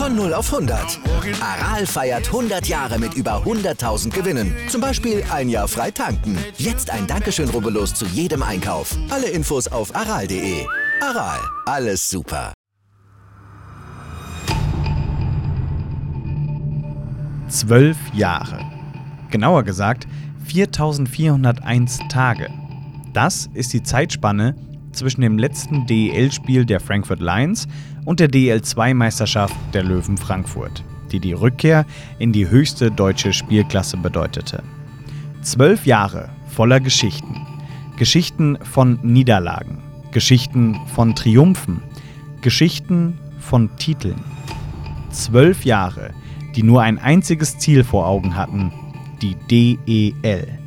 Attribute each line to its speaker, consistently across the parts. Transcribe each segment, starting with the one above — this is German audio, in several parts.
Speaker 1: Von 0 auf 100. Aral feiert 100 Jahre mit über 100.000 Gewinnen. Zum Beispiel ein Jahr frei tanken. Jetzt ein Dankeschön, rubbellos zu jedem Einkauf. Alle Infos auf aral.de. Aral, alles super.
Speaker 2: Zwölf Jahre. Genauer gesagt 4401 Tage. Das ist die Zeitspanne zwischen dem letzten DEL-Spiel der Frankfurt Lions und der DEL2-Meisterschaft der Löwen Frankfurt, die die Rückkehr in die höchste deutsche Spielklasse bedeutete. Zwölf Jahre voller Geschichten. Geschichten von Niederlagen, Geschichten von Triumphen, Geschichten von Titeln. Zwölf Jahre, die nur ein einziges Ziel vor Augen hatten, die DEL.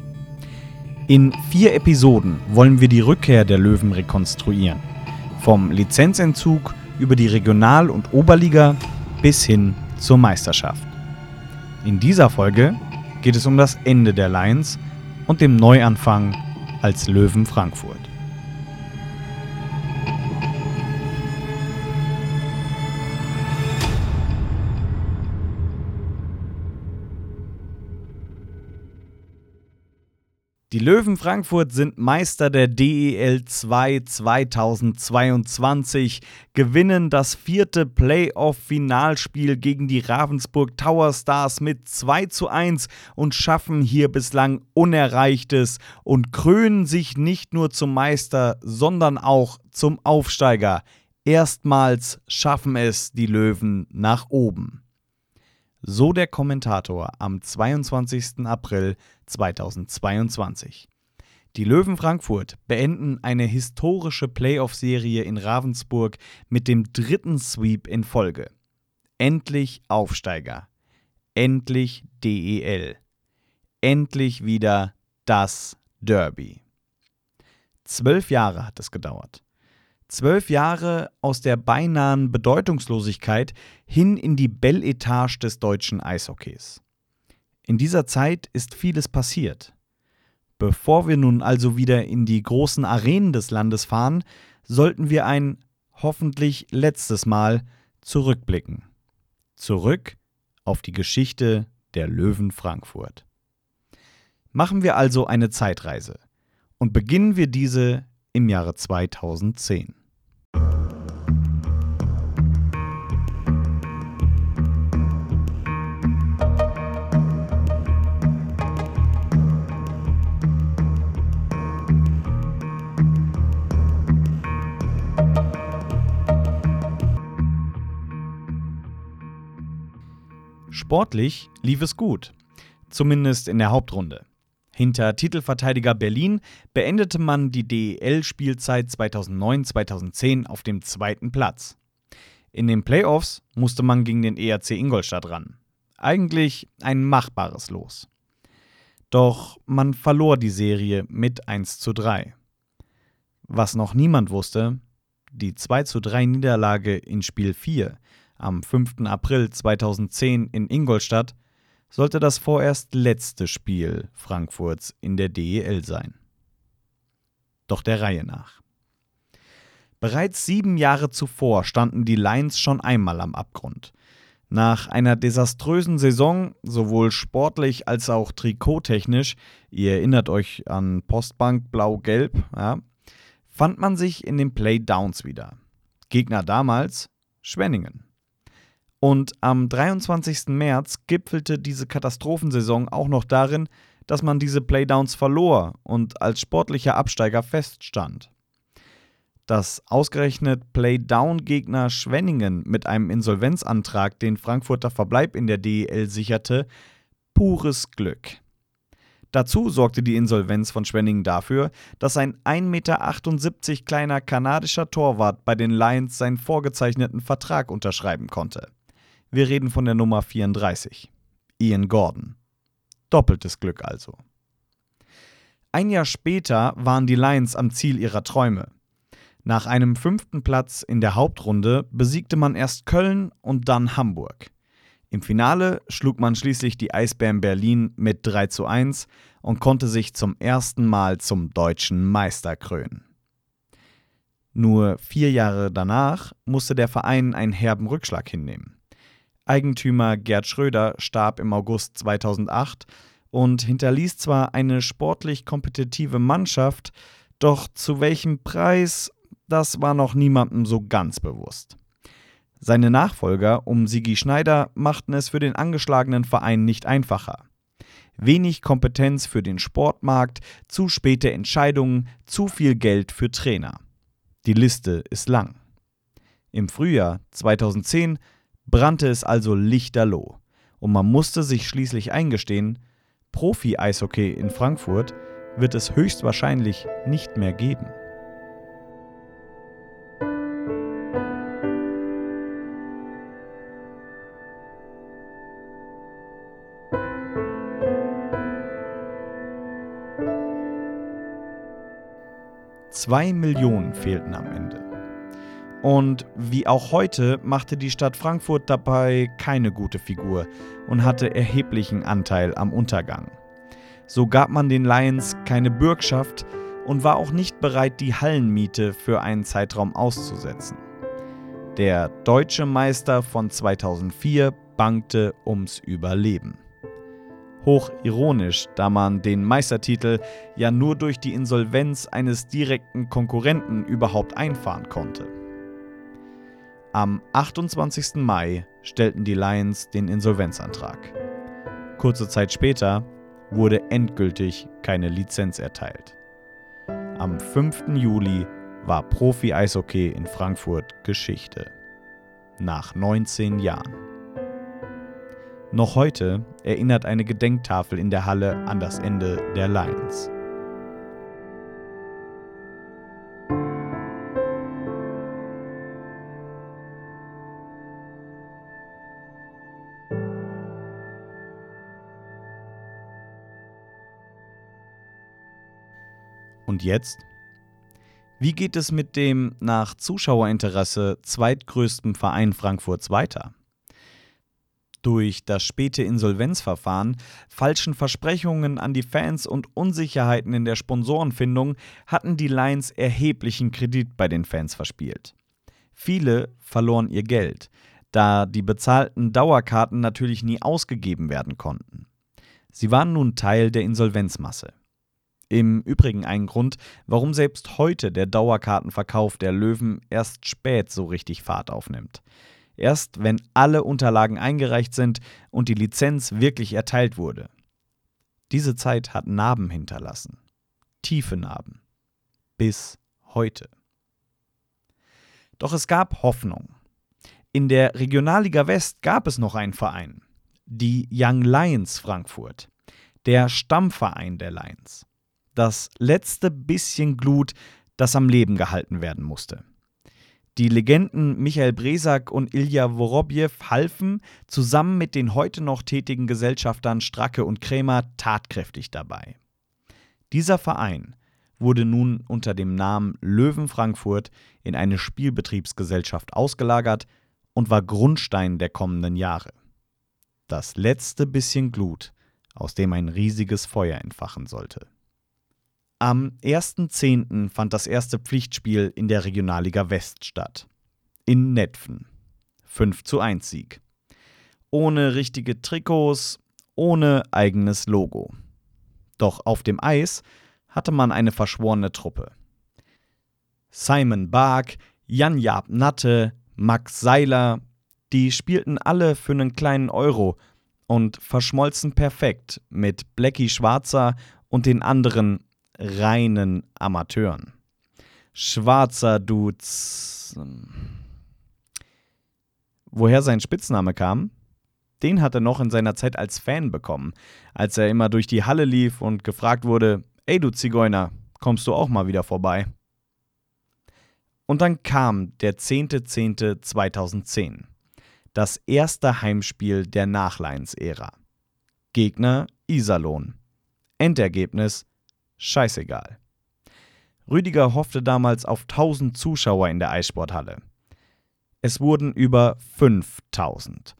Speaker 2: In vier Episoden wollen wir die Rückkehr der Löwen rekonstruieren. Vom Lizenzentzug über die Regional- und Oberliga bis hin zur Meisterschaft. In dieser Folge geht es um das Ende der Lions und dem Neuanfang als Löwen Frankfurt. Die Löwen Frankfurt sind Meister der DEL 2 2022, gewinnen das vierte Playoff-Finalspiel gegen die Ravensburg Tower Stars mit 2 zu 1 und schaffen hier bislang Unerreichtes und krönen sich nicht nur zum Meister, sondern auch zum Aufsteiger. Erstmals schaffen es die Löwen nach oben. So der Kommentator am 22. April 2022. Die Löwen Frankfurt beenden eine historische Playoff-Serie in Ravensburg mit dem dritten Sweep in Folge. Endlich Aufsteiger. Endlich DEL. Endlich wieder das Derby. Zwölf Jahre hat es gedauert. Zwölf Jahre aus der beinahen Bedeutungslosigkeit hin in die Belletage des deutschen Eishockeys. In dieser Zeit ist vieles passiert. Bevor wir nun also wieder in die großen Arenen des Landes fahren, sollten wir ein hoffentlich letztes Mal zurückblicken. Zurück auf die Geschichte der Löwen Frankfurt. Machen wir also eine Zeitreise und beginnen wir diese im Jahre 2010. Sportlich lief es gut, zumindest in der Hauptrunde. Hinter Titelverteidiger Berlin beendete man die DEL-Spielzeit 2009-2010 auf dem zweiten Platz. In den Playoffs musste man gegen den ERC Ingolstadt ran. Eigentlich ein machbares Los. Doch man verlor die Serie mit 1 zu 3. Was noch niemand wusste, die 2 zu 3 Niederlage in Spiel 4 am 5. April 2010 in Ingolstadt sollte das vorerst letzte Spiel Frankfurts in der DEL sein. Doch der Reihe nach. Bereits sieben Jahre zuvor standen die Lions schon einmal am Abgrund. Nach einer desaströsen Saison, sowohl sportlich als auch trikottechnisch, ihr erinnert euch an Postbank Blau-Gelb, ja, fand man sich in den Playdowns wieder. Gegner damals Schwenningen. Und am 23. März gipfelte diese Katastrophensaison auch noch darin, dass man diese Playdowns verlor und als sportlicher Absteiger feststand. Dass ausgerechnet Playdown-Gegner Schwenningen mit einem Insolvenzantrag den Frankfurter Verbleib in der DEL sicherte, pures Glück. Dazu sorgte die Insolvenz von Schwenningen dafür, dass ein 1,78 Meter kleiner kanadischer Torwart bei den Lions seinen vorgezeichneten Vertrag unterschreiben konnte. Wir reden von der Nummer 34. Ian Gordon. Doppeltes Glück also. Ein Jahr später waren die Lions am Ziel ihrer Träume. Nach einem fünften Platz in der Hauptrunde besiegte man erst Köln und dann Hamburg. Im Finale schlug man schließlich die Eisbären Berlin mit 3 zu 1 und konnte sich zum ersten Mal zum deutschen Meister krönen. Nur vier Jahre danach musste der Verein einen herben Rückschlag hinnehmen. Eigentümer Gerd Schröder starb im August 2008 und hinterließ zwar eine sportlich kompetitive Mannschaft, doch zu welchem Preis, das war noch niemandem so ganz bewusst. Seine Nachfolger um Sigi Schneider machten es für den angeschlagenen Verein nicht einfacher. Wenig Kompetenz für den Sportmarkt, zu späte Entscheidungen, zu viel Geld für Trainer. Die Liste ist lang. Im Frühjahr 2010 brannte es also lichterloh und man musste sich schließlich eingestehen, Profi-Eishockey in Frankfurt wird es höchstwahrscheinlich nicht mehr geben. Zwei Millionen fehlten am Ende. Und wie auch heute machte die Stadt Frankfurt dabei keine gute Figur und hatte erheblichen Anteil am Untergang. So gab man den Lions keine Bürgschaft und war auch nicht bereit, die Hallenmiete für einen Zeitraum auszusetzen. Der deutsche Meister von 2004 bangte ums Überleben. Hochironisch, da man den Meistertitel ja nur durch die Insolvenz eines direkten Konkurrenten überhaupt einfahren konnte. Am 28. Mai stellten die Lions den Insolvenzantrag. Kurze Zeit später wurde endgültig keine Lizenz erteilt. Am 5. Juli war Profi-Eishockey in Frankfurt Geschichte. Nach 19 Jahren. Noch heute erinnert eine Gedenktafel in der Halle an das Ende der Lions. Und jetzt? Wie geht es mit dem nach Zuschauerinteresse zweitgrößten Verein Frankfurts weiter? Durch das späte Insolvenzverfahren, falschen Versprechungen an die Fans und Unsicherheiten in der Sponsorenfindung hatten die Lions erheblichen Kredit bei den Fans verspielt. Viele verloren ihr Geld, da die bezahlten Dauerkarten natürlich nie ausgegeben werden konnten. Sie waren nun Teil der Insolvenzmasse. Im Übrigen ein Grund, warum selbst heute der Dauerkartenverkauf der Löwen erst spät so richtig Fahrt aufnimmt. Erst wenn alle Unterlagen eingereicht sind und die Lizenz wirklich erteilt wurde. Diese Zeit hat Narben hinterlassen. Tiefe Narben. Bis heute. Doch es gab Hoffnung. In der Regionalliga West gab es noch einen Verein. Die Young Lions Frankfurt. Der Stammverein der Lions. Das letzte bisschen Glut, das am Leben gehalten werden musste. Die Legenden Michael Bresak und Ilja Worobjew halfen, zusammen mit den heute noch tätigen Gesellschaftern Stracke und Krämer, tatkräftig dabei. Dieser Verein wurde nun unter dem Namen Löwen Frankfurt in eine Spielbetriebsgesellschaft ausgelagert und war Grundstein der kommenden Jahre. Das letzte bisschen Glut, aus dem ein riesiges Feuer entfachen sollte. Am 1.10. fand das erste Pflichtspiel in der Regionalliga West statt. In Netfen. 5 zu 1 Sieg. Ohne richtige Trikots, ohne eigenes Logo. Doch auf dem Eis hatte man eine verschworene Truppe. Simon Bark, Jan-Jab Natte, Max Seiler, die spielten alle für einen kleinen Euro und verschmolzen perfekt mit Blackie Schwarzer und den anderen reinen Amateuren. Schwarzer Dudes. Woher sein Spitzname kam? Den hat er noch in seiner Zeit als Fan bekommen, als er immer durch die Halle lief und gefragt wurde: Ey, du Zigeuner, kommst du auch mal wieder vorbei? Und dann kam der 10.10.2010, das erste Heimspiel der Nachleins-Ära. Gegner Iserlohn. Endergebnis scheißegal. Rüdiger hoffte damals auf 1000 Zuschauer in der Eissporthalle. Es wurden über 5000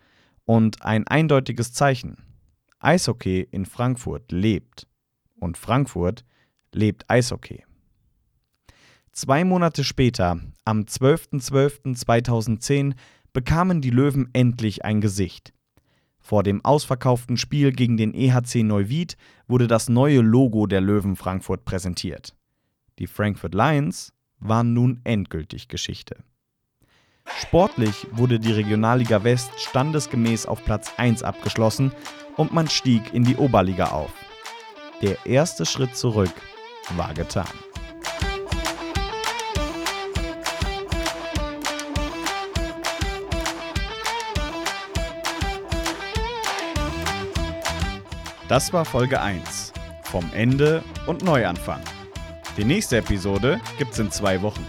Speaker 2: und ein eindeutiges Zeichen. Eishockey in Frankfurt lebt und Frankfurt lebt Eishockey. Zwei Monate später, am 12.12.2010, bekamen die Löwen endlich ein Gesicht. Vor dem ausverkauften Spiel gegen den EHC Neuwied wurde das neue Logo der Löwen Frankfurt präsentiert. Die Frankfurt Lions waren nun endgültig Geschichte. Sportlich wurde die Regionalliga West standesgemäß auf Platz 1 abgeschlossen und man stieg in die Oberliga auf. Der erste Schritt zurück war getan. Das war Folge 1 vom Ende und Neuanfang. Die nächste Episode gibt's in zwei Wochen.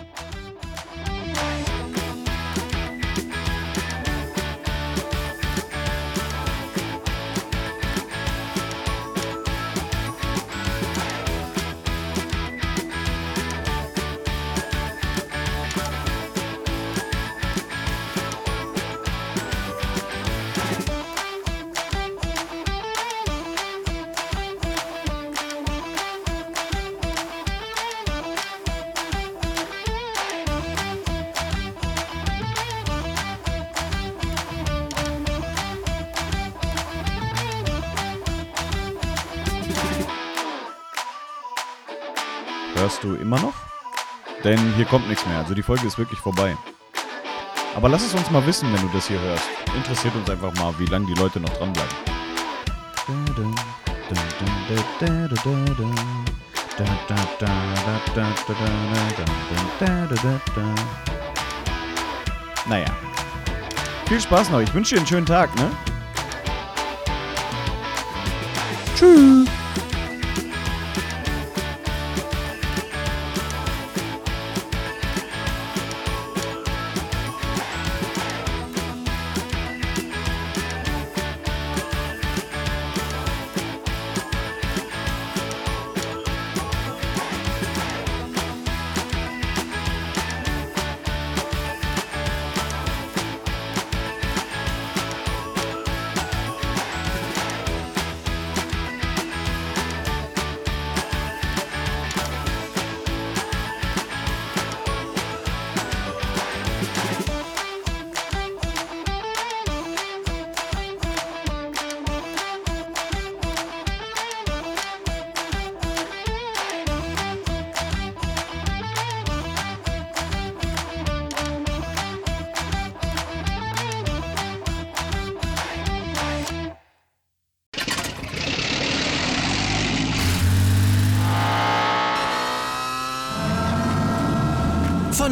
Speaker 2: Du immer noch? Denn hier kommt nichts mehr. Also die Folge ist wirklich vorbei. Aber lass es uns mal wissen, wenn du das hier hörst. Interessiert uns einfach mal, wie lange die Leute noch dranbleiben. Naja. Viel Spaß noch. Ich wünsche dir einen schönen Tag, ne? Tschüss.